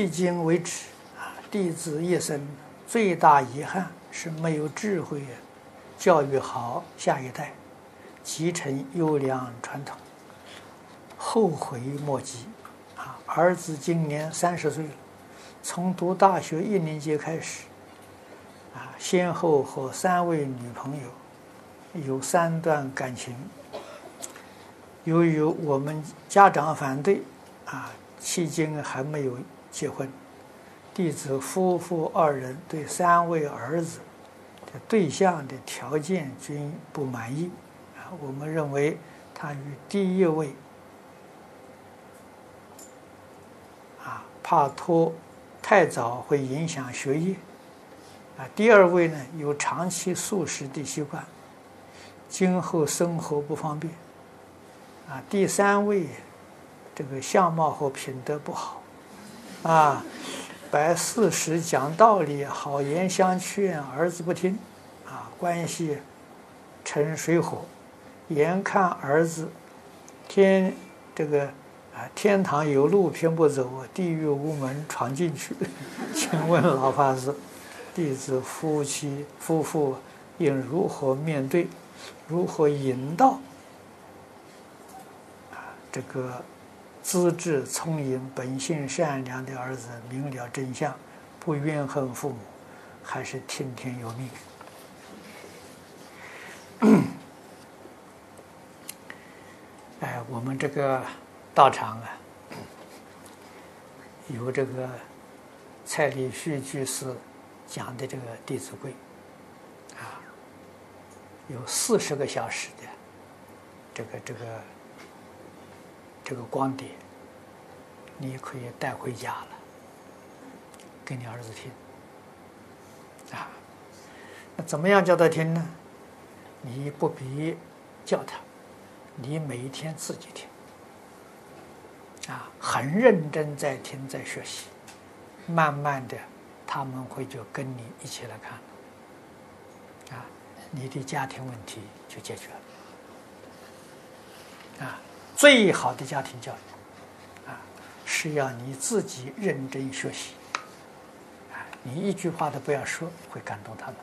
迄今为止，啊，弟子一生最大遗憾是没有智慧教育好下一代，继承优良传统，后悔莫及。啊，儿子今年三十岁了，从读大学一年级开始，啊，先后和三位女朋友有三段感情。由于我们家长反对，啊，迄今还没有。结婚，弟子夫妇二人对三位儿子的对象的条件均不满意，啊，我们认为他与第一位，啊，怕拖太早会影响学业，啊，第二位呢有长期素食的习惯，今后生活不方便，啊，第三位这个相貌和品德不好。啊，摆事实讲道理，好言相劝，儿子不听，啊，关系成水火，眼看儿子天这个啊天堂有路偏不走，地狱无门闯进去。请问老法师，弟子夫妻夫妇应如何面对，如何引导啊这个？资质聪颖、本性善良的儿子明了真相，不怨恨父母，还是听天由命？哎，我们这个道场啊，有这个蔡礼旭居士讲的这个《弟子规》，啊，有四十个小时的这个这个。这个光碟，你可以带回家了，给你儿子听。啊，那怎么样教他听呢？你不必教他，你每一天自己听。啊，很认真在听，在学习，慢慢的，他们会就跟你一起来看。啊，你的家庭问题就解决了。啊。最好的家庭教育，啊，是要你自己认真学习，啊，你一句话都不要说，会感动他们。